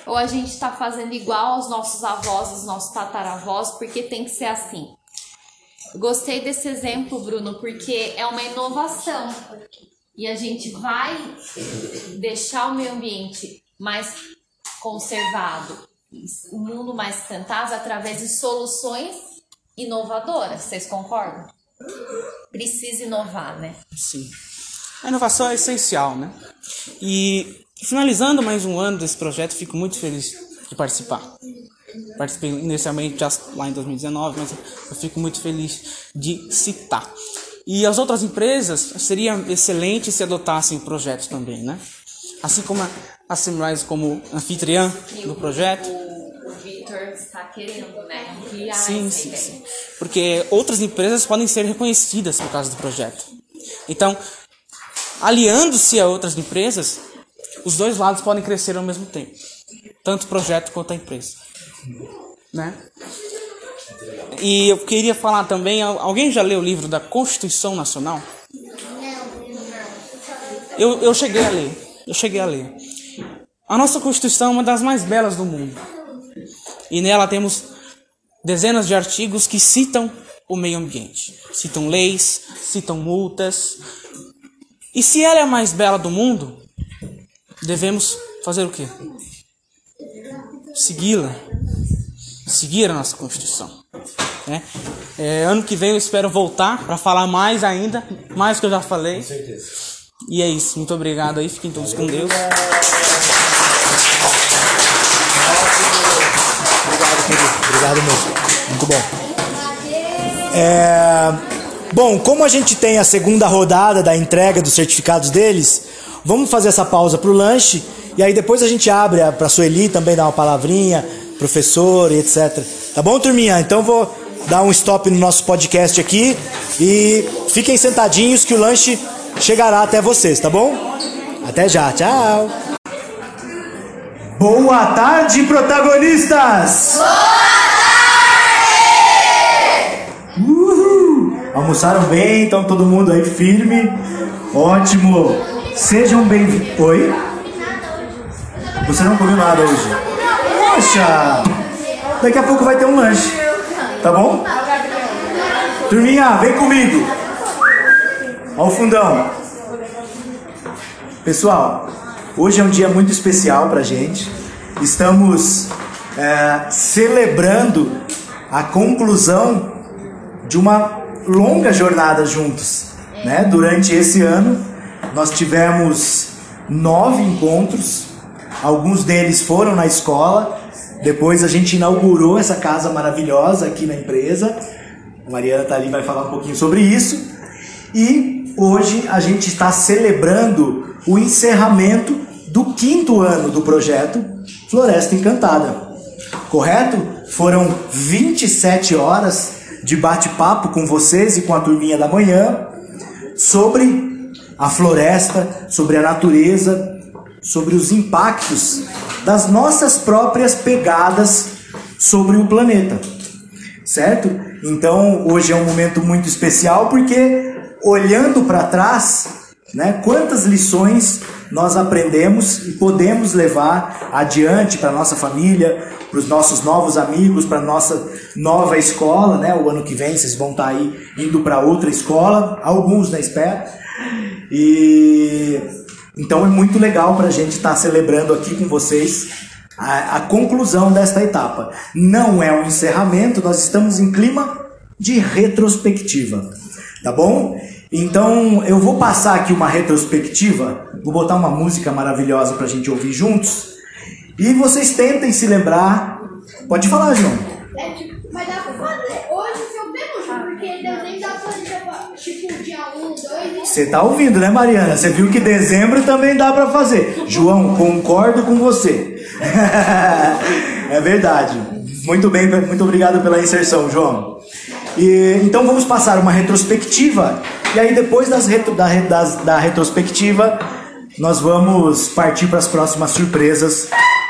Ou a gente está fazendo igual aos nossos avós, aos nossos tataravós, porque tem que ser assim? Gostei desse exemplo, Bruno, porque é uma inovação. E a gente vai deixar o meio ambiente mais conservado, o mundo mais sustentável através de soluções inovadoras. Vocês concordam? Precisa inovar, né? Sim. A inovação é essencial, né? E finalizando mais um ano desse projeto, fico muito feliz de participar. Participei inicialmente já lá em 2019, mas eu fico muito feliz de citar. E as outras empresas seria excelente se adotassem o projeto também, né? Assim como a a Simrise como anfitriã do projeto. O, o Victor está querendo, né? Sim, sim, ideia. sim. Porque outras empresas podem ser reconhecidas por causa do projeto. Então, aliando-se a outras empresas, os dois lados podem crescer ao mesmo tempo. Tanto o projeto quanto a empresa. Né? E eu queria falar também, al- alguém já leu o livro da Constituição Nacional? Eu, eu cheguei a ler. Eu cheguei a ler. A nossa Constituição é uma das mais belas do mundo. E nela temos dezenas de artigos que citam o meio ambiente, citam leis, citam multas. E se ela é a mais bela do mundo, devemos fazer o quê? Segui-la. Seguir a nossa Constituição. né? É, ano que vem eu espero voltar para falar mais ainda, mais que eu já falei. Com certeza. E é isso. Muito obrigado aí. Fiquem todos com Deus. Obrigado, querido. Obrigado mesmo. Muito bom. É, Bom, como a gente tem a segunda rodada da entrega dos certificados deles, vamos fazer essa pausa para o lanche e aí depois a gente abre para a Sueli também dar uma palavrinha, professor e etc. Tá bom, turminha? Então vou dar um stop no nosso podcast aqui e fiquem sentadinhos que o lanche chegará até vocês, tá bom? Até já, tchau. Boa tarde, protagonistas! Uhul! Almoçaram bem? Então todo mundo aí firme? Ótimo! Sejam bem-vindos. Oi? Você não comeu nada hoje? Poxa! Daqui a pouco vai ter um lanche. Tá bom? Turminha, vem comigo. Ao fundão. Pessoal, hoje é um dia muito especial pra gente. Estamos é, celebrando a conclusão de uma longa jornada juntos. Né? Durante esse ano, nós tivemos nove encontros, alguns deles foram na escola, depois a gente inaugurou essa casa maravilhosa aqui na empresa. A Mariana tá ali vai falar um pouquinho sobre isso. E hoje a gente está celebrando o encerramento do quinto ano do projeto Floresta Encantada. Correto? Foram 27 horas de bate-papo com vocês e com a turminha da manhã sobre a floresta, sobre a natureza, sobre os impactos das nossas próprias pegadas sobre o planeta. Certo? Então, hoje é um momento muito especial porque olhando para trás, né, quantas lições nós aprendemos e podemos levar adiante para nossa família, para os nossos novos amigos, para nossa nova escola, né? O ano que vem vocês vão estar tá aí indo para outra escola, alguns na espera. E então é muito legal para a gente estar tá celebrando aqui com vocês a, a conclusão desta etapa. Não é um encerramento, nós estamos em clima de retrospectiva, tá bom? Então eu vou passar aqui uma retrospectiva, vou botar uma música maravilhosa para a gente ouvir juntos. E vocês tentem se lembrar. Pode falar, João. É, tipo, mas dá pra fazer. Hoje foi o mesmo jogo, porque Deus nem dá pra fazer, tipo, dia 1, 2 e... Você tá ouvindo, né, Mariana? Você viu que dezembro também dá para fazer. João, concordo com você. é verdade. Muito bem, muito obrigado pela inserção, João. E, então vamos passar uma retrospectiva. E aí depois das retro, da, das, da retrospectiva, nós vamos partir para as próximas surpresas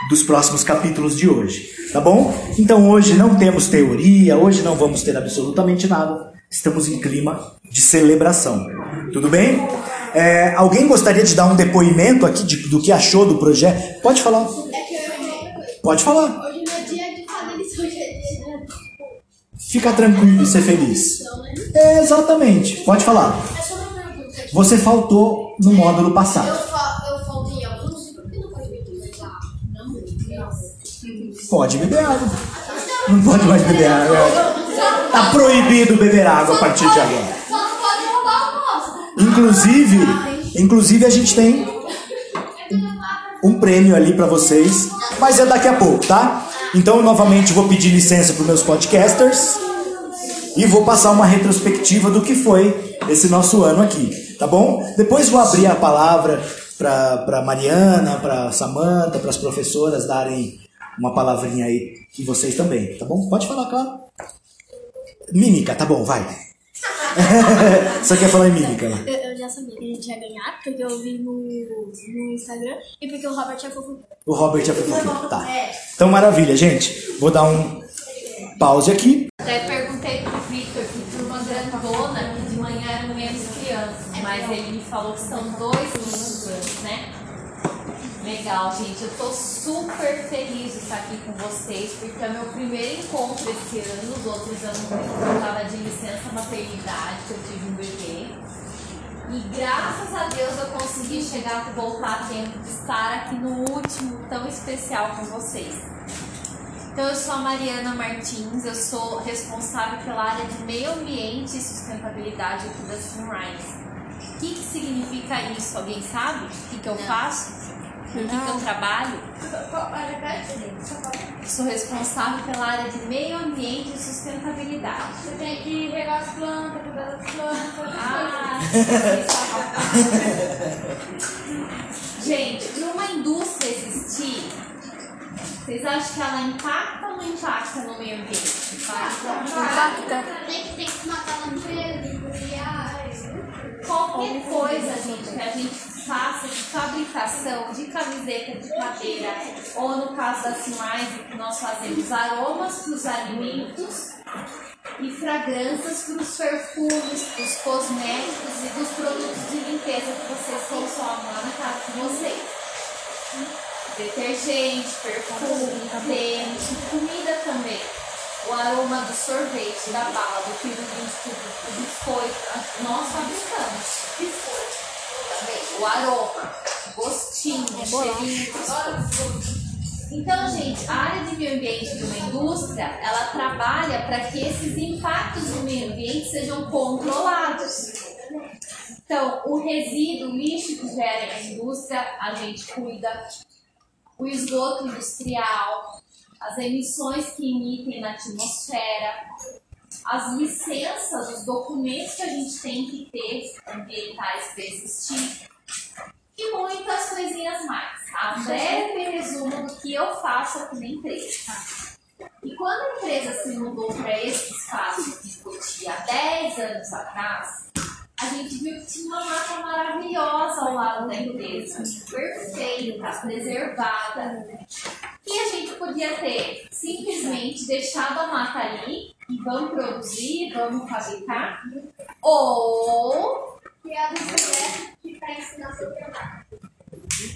dos próximos capítulos de hoje, tá bom? Então hoje não temos teoria, hoje não vamos ter absolutamente nada. Estamos em clima de celebração. Tudo bem? É, alguém gostaria de dar um depoimento aqui de, do que achou do projeto? Pode falar. Pode falar. Hoje não é dia de fazer lição, hoje é dia de... Fica tranquilo e ser feliz. É, exatamente. Pode falar. Você faltou no módulo passado. eu faltei alguns, por que não pode beber não. Pode beber água. Não pode mais beber água. Tá proibido beber água a partir de agora. Só não pode roubar o moço. Inclusive, inclusive a gente tem um prêmio ali para vocês, mas é daqui a pouco, tá? Então, novamente, vou pedir licença para meus podcasters e vou passar uma retrospectiva do que foi esse nosso ano aqui, tá bom? Depois vou abrir a palavra para Mariana, para Samantha, para as professoras darem uma palavrinha aí e vocês também, tá bom? Pode falar, claro. Mímica, tá bom, vai. Só quer falar em mímica, né? Eu, eu já sabia que a gente ia ganhar, porque eu vi no, no Instagram e porque o Robert é fofo. O Robert já foi Tá. Então, maravilha, gente. Vou dar um pause aqui. Até perguntei pro Victor que turma grandona, que de manhã eram menos crianças, mas ele me falou que são dois meninos, né? Legal, gente. Eu tô super feliz de estar aqui com vocês, porque é meu primeiro encontro esse ano. Os outros anos eu tava de licença maternidade, que eu tive um bebê. E graças a Deus eu consegui chegar, voltar a tempo de estar aqui no último tão especial com vocês. Então, eu sou a Mariana Martins, eu sou responsável pela área de meio ambiente e sustentabilidade aqui da Sunrise. O que, que significa isso? Alguém sabe? O que, que eu faço? O que, que eu trabalho? Sou responsável pela área de meio ambiente e sustentabilidade. Você tem que regar as plantas, cuidar das plantas. Ah, Gente, para uma indústria existir, vocês acham que ela impacta ou não impacta no meio ambiente? Impacta. Tem que, tem que matar a natureza, criar. Qualquer coisa, gente, que a gente faça de fabricação de camiseta de cadeira, ou no caso da Sunrise, que nós fazemos aromas para os alimentos e fragrâncias para os perfumes, para os cosméticos e dos produtos de limpeza que vocês consomem lá na casa de vocês. detergente, perfume, tênis, comida também. O aroma do sorvete, da bala, do pirulito, do biscoito, nós fabricamos. Biscoito. O aroma, gostinho, cheirinho. Então, gente, a área de meio ambiente de uma indústria, ela trabalha para que esses impactos no meio ambiente sejam controlados. Então, o resíduo, o lixo que gera na indústria, a gente cuida. O esgoto industrial, as emissões que emitem na atmosfera, as licenças, os documentos que a gente tem que ter ambientais para existir e muitas coisinhas mais. A breve resumo do que eu faço aqui na empresa. E quando a empresa se mudou para esse espaço que discutia há 10 anos atrás, a gente viu que tinha uma mata maravilhosa ao lado da empresa, perfeita, preservada. E a gente podia ter simplesmente deixado a mata ali e vamos produzir, vamos fabricar, ou Criado um projeto para ensinar seu trabalho.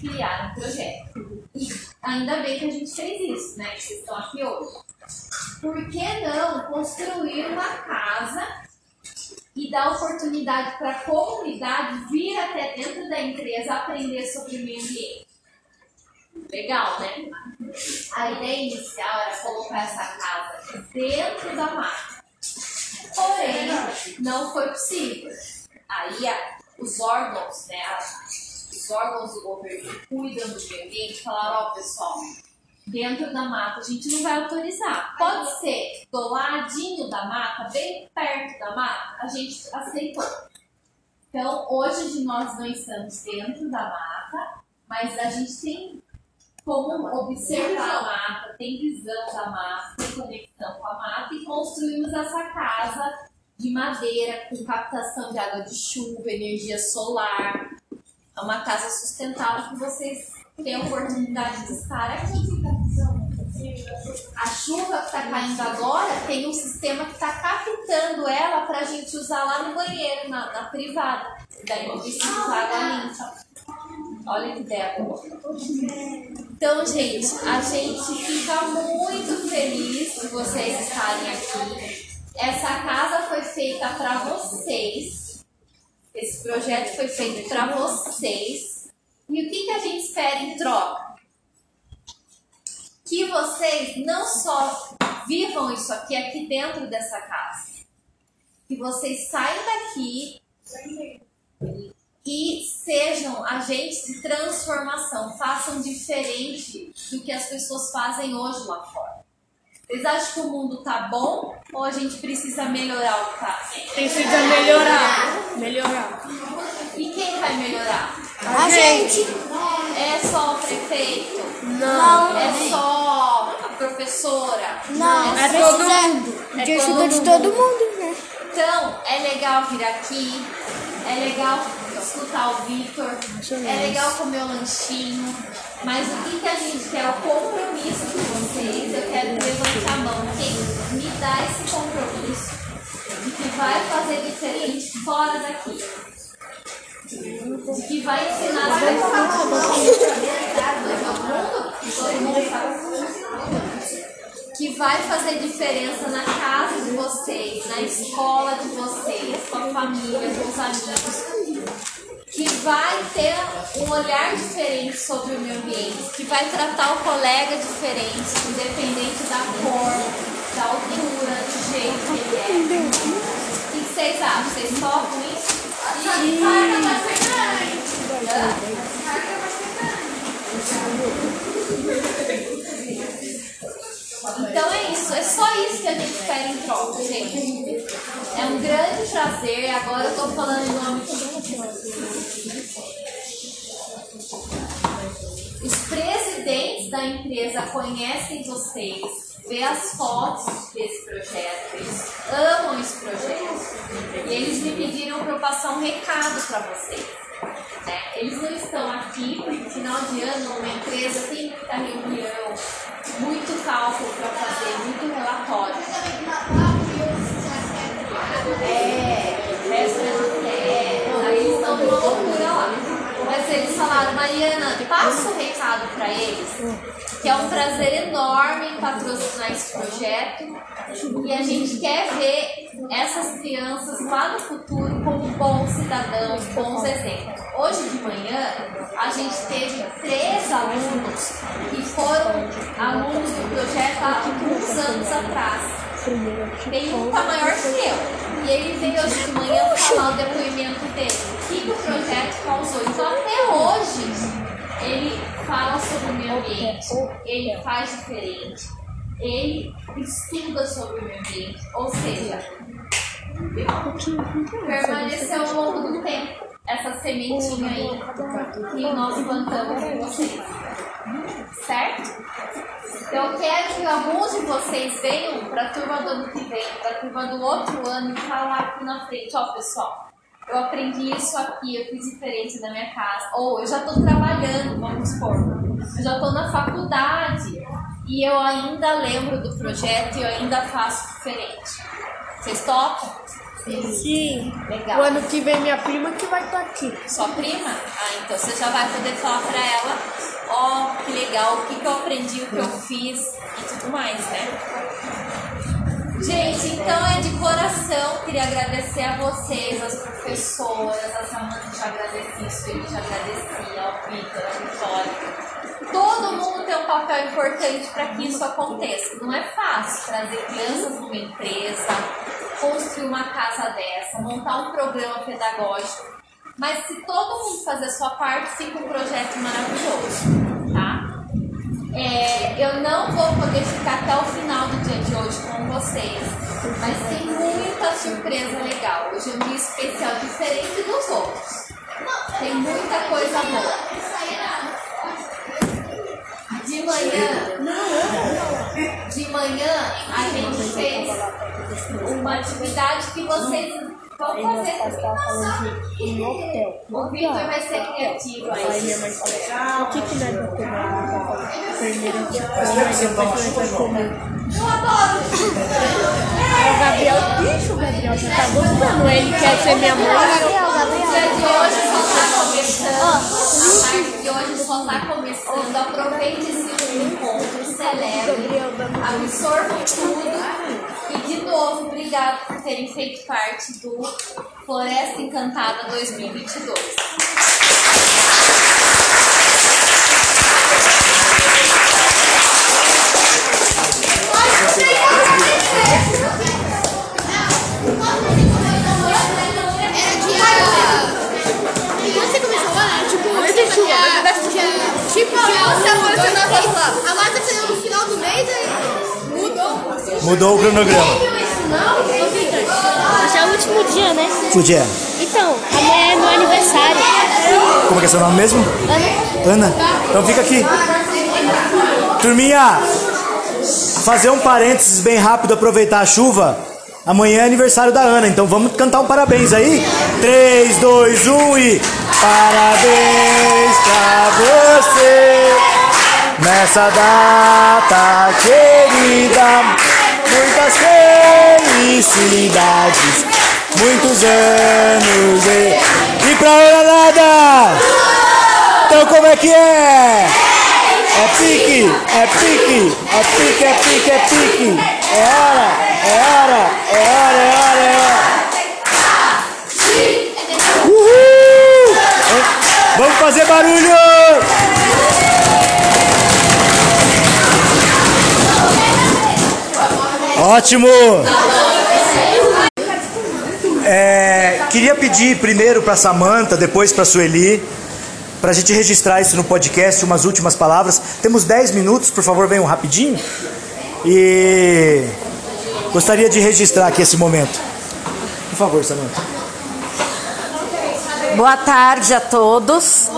criar um projeto. E ainda bem que a gente fez isso, né? Que vocês estão aqui hoje. Por que não construir uma casa e dar oportunidade para a comunidade vir até dentro da empresa aprender sobre o meio ambiente? Legal, né? A ideia inicial era colocar essa casa dentro da mata. Porém, não foi possível. Aí a- os órgãos, né, os órgãos do governo que cuidam do meio ambiente falaram, ó pessoal, dentro da mata a gente não vai autorizar. Pode ser do ladinho da mata, bem perto da mata, a gente aceitou. Então, hoje nós não estamos dentro da mata, mas a gente tem como observar a mata, tem visão da mata, tem conexão com a mata e construímos essa casa de madeira com captação de água de chuva, energia solar. É uma casa sustentável que vocês têm a oportunidade de estar aqui. A chuva que está caindo agora tem um sistema que está captando ela para a gente usar lá no banheiro, na, na privada. Daí não precisa usar água limpa. Olha que ideia. Então, gente, a gente fica muito feliz de vocês estarem aqui. Essa casa foi feita para vocês. Esse projeto foi feito para vocês. E o que, que a gente espera em troca? Que vocês não só vivam isso aqui, aqui dentro dessa casa. Que vocês saiam daqui e sejam agentes de transformação, façam diferente do que as pessoas fazem hoje lá fora. Vocês acham que o mundo tá bom ou a gente precisa melhorar o que tá? Precisa melhorar. Melhorar. E quem vai melhorar? A gente. É só o prefeito? Não. É só a professora? Não, É precisa todo mundo. de É ajuda todo de todo mundo, né? Então, é legal vir aqui, é legal escutar o Vitor, é legal comer o lanchinho, mas o que, que a gente quer? O compromisso de vocês. Eu quero que levante a mão. Quem me dá esse compromisso de que vai fazer diferente fora daqui? De que vai ensinar as pessoas. Todo mundo? Todo mundo faz que vai fazer diferença na casa de vocês, na escola de vocês, com a família, com os amigos, que vai ter um olhar diferente sobre o meio ambiente, que vai tratar o colega diferente, independente da cor, da altura, do jeito que ele é. O que vocês acham? Vocês topam isso? E carga vai ser grande. Carga vai. Então é isso, é só isso que a gente espera em troca, gente. É um grande prazer, agora eu tô falando em nome de Os presidentes da empresa conhecem vocês, vê as fotos desse projeto, eles amam esse projeto. E eles me pediram para eu passar um recado para vocês. né? Eles não estão aqui porque final de ano uma empresa tem muita reunião, muito cálculo para fazer, muito relatório. É, festa de aí eles estão numa loucura lá. Mas eles falaram, Maria, Mariana, passa o recado para eles, que é um prazer enorme patrocinar esse projeto e a gente quer ver essas crianças lá no futuro como bons cidadãos, bons exemplos. Hoje de manhã, a gente teve três alunos que foram alunos do projeto há alguns anos atrás. Tem um tá maior que eu. E ele veio hoje de manhã falar o depoimento dele. O que, o projeto causou. Então até hoje ele fala sobre o meio ambiente. Ele faz diferente. Ele estuda sobre o meio ambiente. Ou seja, permaneceu ao longo do tempo essa sementinha aí que nós plantamos em vocês. Certo? Então, eu quero que alguns de vocês venham para a turma do ano que vem, para a turma do outro ano e falar aqui na frente, ó pessoal, eu aprendi isso aqui, eu fiz diferente da minha casa. Ou eu já estou trabalhando, vamos supor, eu já estou na faculdade e eu ainda lembro do projeto e eu ainda faço diferente. Vocês topam? Sim. Legal. O ano que vem minha prima que vai estar aqui. Sua prima? Ah, então você já vai poder falar pra ela, ó, que legal, o que, que eu aprendi, o que eu fiz e tudo mais, né? Gente, então é de coração, queria agradecer a vocês, as professoras, a Samanta já agradecia, a Sueli já agradecia, Vitor, a Vitória. Todo mundo tem um papel importante para que isso aconteça. Não é fácil trazer crianças numa empresa, construir uma casa dessa, montar um programa pedagógico. Mas se todo mundo fazer a sua parte, fica um projeto maravilhoso, tá? É, eu não vou poder ficar até o final do dia de hoje com vocês, mas tem muita surpresa legal. Hoje é um dia especial, diferente dos outros. Tem muita coisa boa. De manhã, de manhã a gente fez uma atividade que vocês vão fazer. Em hotel. O Victor vai ser criativo Aí aí. minha mãe fala, o que que nós vamos comer? Primeiro a gente come, aí depois nós vamos comer. Eu adoro! Aí o Gabriel, bicho, o Gabriel já tá gostando. Ele quer ser minha mãe. O dia de hoje só está começando. A parte de hoje só está começando. Aproveite esse encontro, celebre, absorvam tudo. E de novo, obrigado por terem feito parte do Floresta Encantada 2022. Era dia. Quando você começou lá, era tipo. Tipo, A Marta saiu no final do mês e mudou. O cronograma. Hoje é o último dia, né? Que dia? é? Então, amanhã é meu aniversário. Como que é seu nome mesmo? Ana. Então fica aqui. Turminha, fazer um parênteses bem rápido, aproveitar a chuva. Amanhã é aniversário da Ana, então vamos cantar um parabéns aí? 3, 2, 1 e. Parabéns pra você nessa data querida. Muitas felicidades, muitos anos e. E pra Ana nada! Então como é que é? É pique, é pique, é pique, é pique, é pique. É hora, é hora, é hora, é hora, é hora. Uhul! Vamos fazer barulho! Ótimo! É, queria pedir primeiro para Samantha, depois para Sueli, para a gente registrar isso no podcast, umas últimas palavras. Temos 10 minutos, por favor, venham rapidinho. E gostaria de registrar aqui esse momento. Por favor, Samantha. Boa tarde a todos.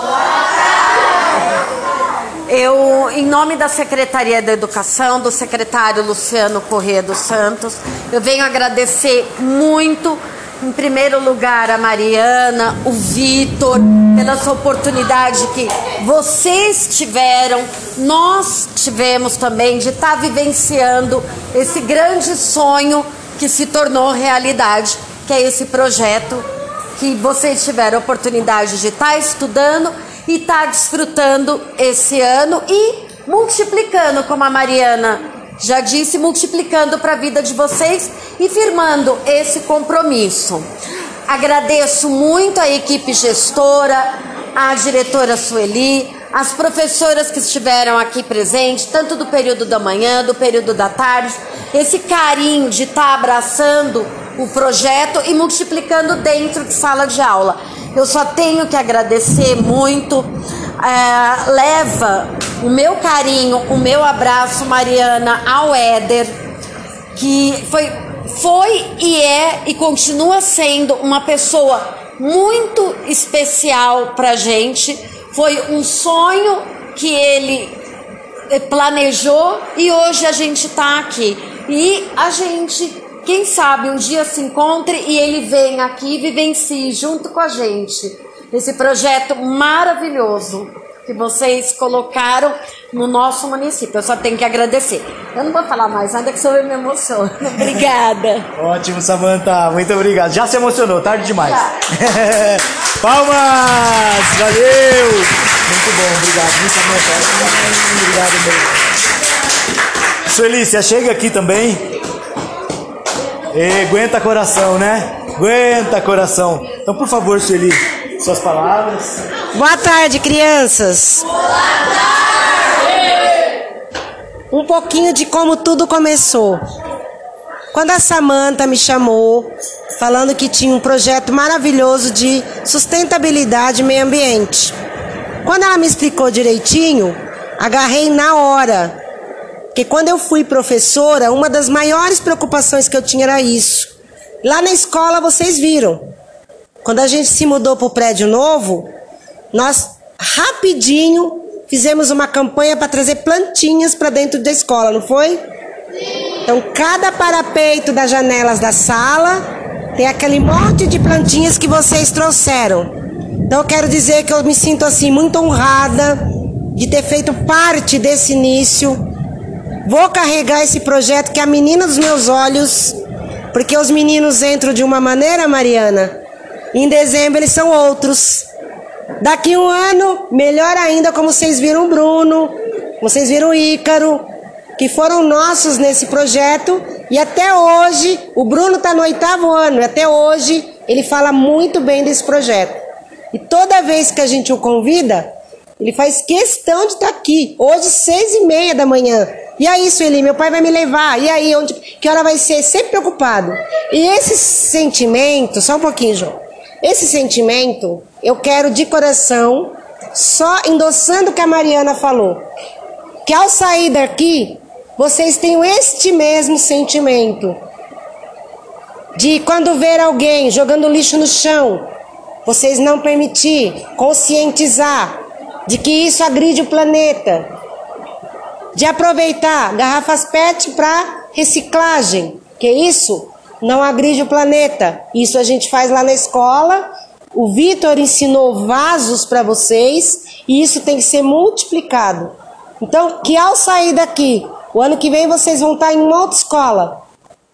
Eu, em nome da Secretaria da Educação, do secretário Luciano Corrêa dos Santos, eu venho agradecer muito, em primeiro lugar, a Mariana, o Vitor, pela essa oportunidade que vocês tiveram, nós tivemos também, de estar vivenciando esse grande sonho que se tornou realidade, que é esse projeto que vocês tiveram a oportunidade de estar estudando e tá desfrutando esse ano e multiplicando, como a Mariana já disse, multiplicando para a vida de vocês e firmando esse compromisso. Agradeço muito a equipe gestora, a diretora Sueli, as professoras que estiveram aqui presentes, tanto do período da manhã, do período da tarde, esse carinho de estar tá abraçando o projeto e multiplicando dentro de sala de aula. Eu só tenho que agradecer muito. É, leva o meu carinho, o meu abraço, Mariana, ao Éder, que foi, foi e é e continua sendo uma pessoa muito especial pra gente. Foi um sonho que ele planejou e hoje a gente está aqui. E a gente quem sabe um dia se encontre e ele venha aqui e vivencie junto com a gente esse projeto maravilhoso que vocês colocaram no nosso município. Eu só tenho que agradecer. Eu não vou falar mais nada que eu me emociono. Obrigada. Ótimo, Samanta. Muito obrigado. Já se emocionou, tarde demais. Palmas! Valeu! Muito bom, obrigado. Muito bom. Obrigado mesmo. Suelícia, chega aqui também. E aguenta coração, né? Aguenta coração. Então, por favor, Sueli, suas palavras. Boa tarde, crianças. Boa tarde. Um pouquinho de como tudo começou. Quando a Samanta me chamou, falando que tinha um projeto maravilhoso de sustentabilidade e meio ambiente. Quando ela me explicou direitinho, agarrei na hora porque quando eu fui professora, uma das maiores preocupações que eu tinha era isso. Lá na escola vocês viram. Quando a gente se mudou para o prédio novo, nós rapidinho fizemos uma campanha para trazer plantinhas para dentro da escola, não foi? Então, cada parapeito das janelas da sala tem aquele monte de plantinhas que vocês trouxeram. Então, eu quero dizer que eu me sinto assim muito honrada de ter feito parte desse início Vou carregar esse projeto que é a menina dos meus olhos, porque os meninos entram de uma maneira, Mariana, em dezembro eles são outros. Daqui um ano, melhor ainda, como vocês viram o Bruno, vocês viram o Ícaro, que foram nossos nesse projeto, e até hoje, o Bruno está no oitavo ano, e até hoje ele fala muito bem desse projeto. E toda vez que a gente o convida, ele faz questão de estar tá aqui, hoje, seis e meia da manhã. E aí, Sueli, meu pai vai me levar. E aí, onde, que hora vai ser? Sempre preocupado. E esse sentimento, só um pouquinho, João. Esse sentimento, eu quero de coração, só endossando o que a Mariana falou. Que ao sair daqui, vocês tenham este mesmo sentimento. De quando ver alguém jogando lixo no chão, vocês não permitir, conscientizar de que isso agride o planeta, de aproveitar garrafas PET para reciclagem, que isso não agride o planeta. Isso a gente faz lá na escola. O Vitor ensinou vasos para vocês e isso tem que ser multiplicado. Então, que ao sair daqui, o ano que vem vocês vão estar em outra escola,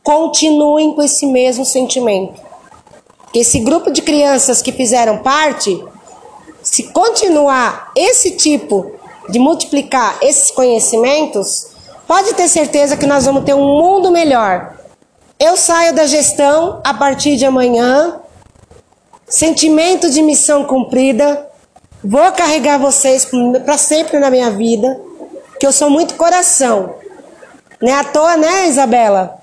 continuem com esse mesmo sentimento. Que esse grupo de crianças que fizeram parte, se continuar esse tipo de multiplicar esses conhecimentos, pode ter certeza que nós vamos ter um mundo melhor. Eu saio da gestão a partir de amanhã, sentimento de missão cumprida, vou carregar vocês para sempre na minha vida, que eu sou muito coração. Não é à toa, né, Isabela?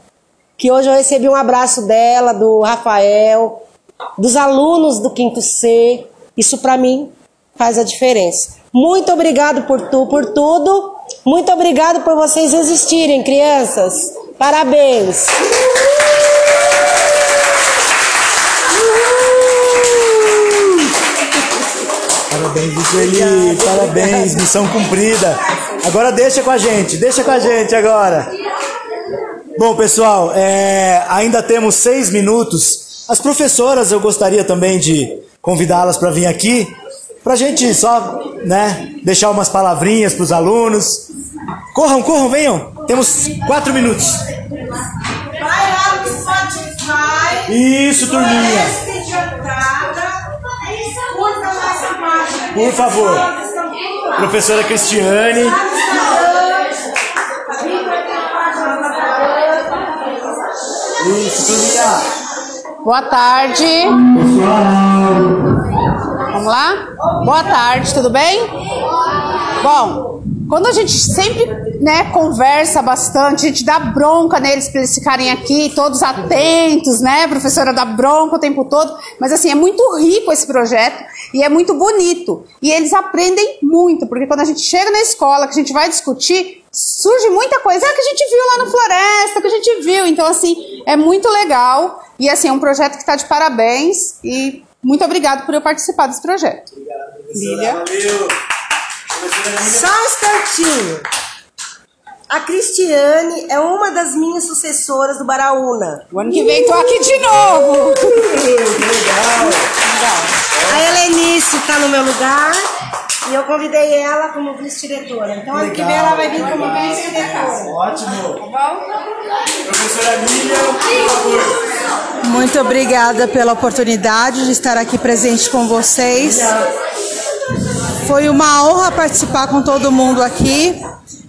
Que hoje eu recebi um abraço dela, do Rafael, dos alunos do quinto C. Isso para mim faz a diferença. Muito obrigado por tu, por tudo. Muito obrigado por vocês existirem, crianças. Parabéns. Parabéns, Sueli. Parabéns, missão cumprida. Agora deixa com a gente, deixa com a gente agora. Bom, pessoal, é, ainda temos seis minutos. As professoras, eu gostaria também de convidá-las para vir aqui para a gente só né, deixar umas palavrinhas para os alunos. Corram, corram, venham. Temos quatro minutos. Vai lá no Spotify. Isso, turminha. Por favor. Professora Cristiane. Isso, turminha. Boa tarde. Vamos lá? Boa tarde, tudo bem? Bom, quando a gente sempre né, conversa bastante, a gente dá bronca neles para eles ficarem aqui, todos atentos, né? A professora dá bronca o tempo todo. Mas assim, é muito rico esse projeto e é muito bonito. E eles aprendem muito, porque quando a gente chega na escola, que a gente vai discutir, surge muita coisa ah, que a gente viu lá na floresta, que a gente viu. Então, assim, é muito legal. E assim, é um projeto que está de parabéns. E muito obrigado por eu participar desse projeto. Lília. Valeu. Só um instantinho. A Cristiane é uma das minhas sucessoras do Baraúna. O ano que vem tô aqui de novo. A Helenice está no meu lugar e eu convidei ela como vice-diretora. Então, ano que vem ela vai vir como vice-diretora. Ótimo. Professora Miriam, por favor. Muito obrigada pela oportunidade de estar aqui presente com vocês. Foi uma honra participar com todo mundo aqui.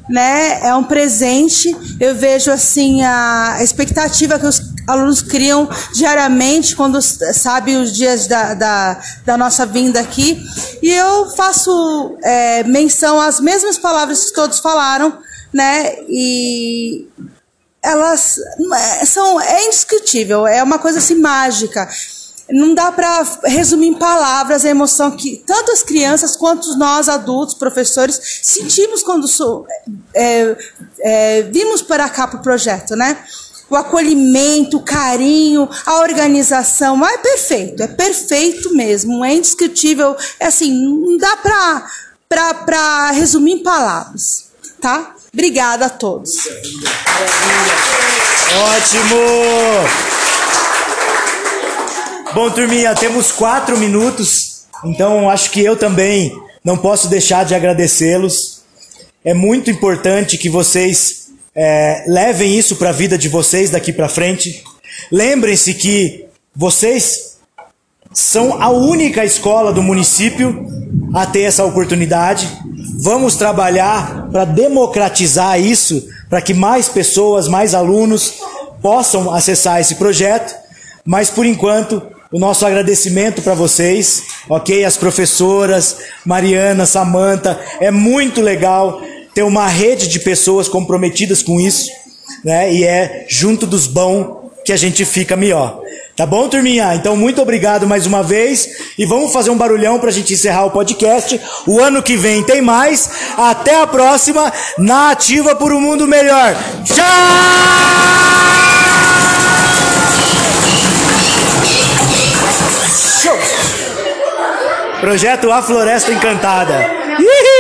Né? É um presente. Eu vejo assim a expectativa que os alunos criam diariamente quando sabem os dias da, da, da, nossa vinda aqui. E eu faço é, menção às mesmas palavras que todos falaram, né? E elas são é indescritível, é uma coisa assim mágica. Não dá para resumir em palavras a emoção que tanto as crianças quanto nós adultos, professores, sentimos quando é, é, vimos para cá para o projeto, né? O acolhimento, o carinho, a organização, é perfeito, é perfeito mesmo, é indescritível, é assim, não dá para resumir em palavras, tá? Obrigada a todos. Ótimo! Bom, turminha, temos quatro minutos, então acho que eu também não posso deixar de agradecê-los. É muito importante que vocês é, levem isso para a vida de vocês daqui para frente. Lembrem-se que vocês são a única escola do município a ter essa oportunidade. Vamos trabalhar para democratizar isso, para que mais pessoas, mais alunos possam acessar esse projeto. Mas por enquanto, o nosso agradecimento para vocês, ok? As professoras, Mariana, Samanta, é muito legal ter uma rede de pessoas comprometidas com isso, né? E é junto dos bons que a gente fica melhor. Tá bom, turminha? Então, muito obrigado mais uma vez. E vamos fazer um barulhão para a gente encerrar o podcast. O ano que vem tem mais. Até a próxima. Na Ativa por um Mundo Melhor. Tchau! Show! Projeto A Floresta Encantada. Ihi!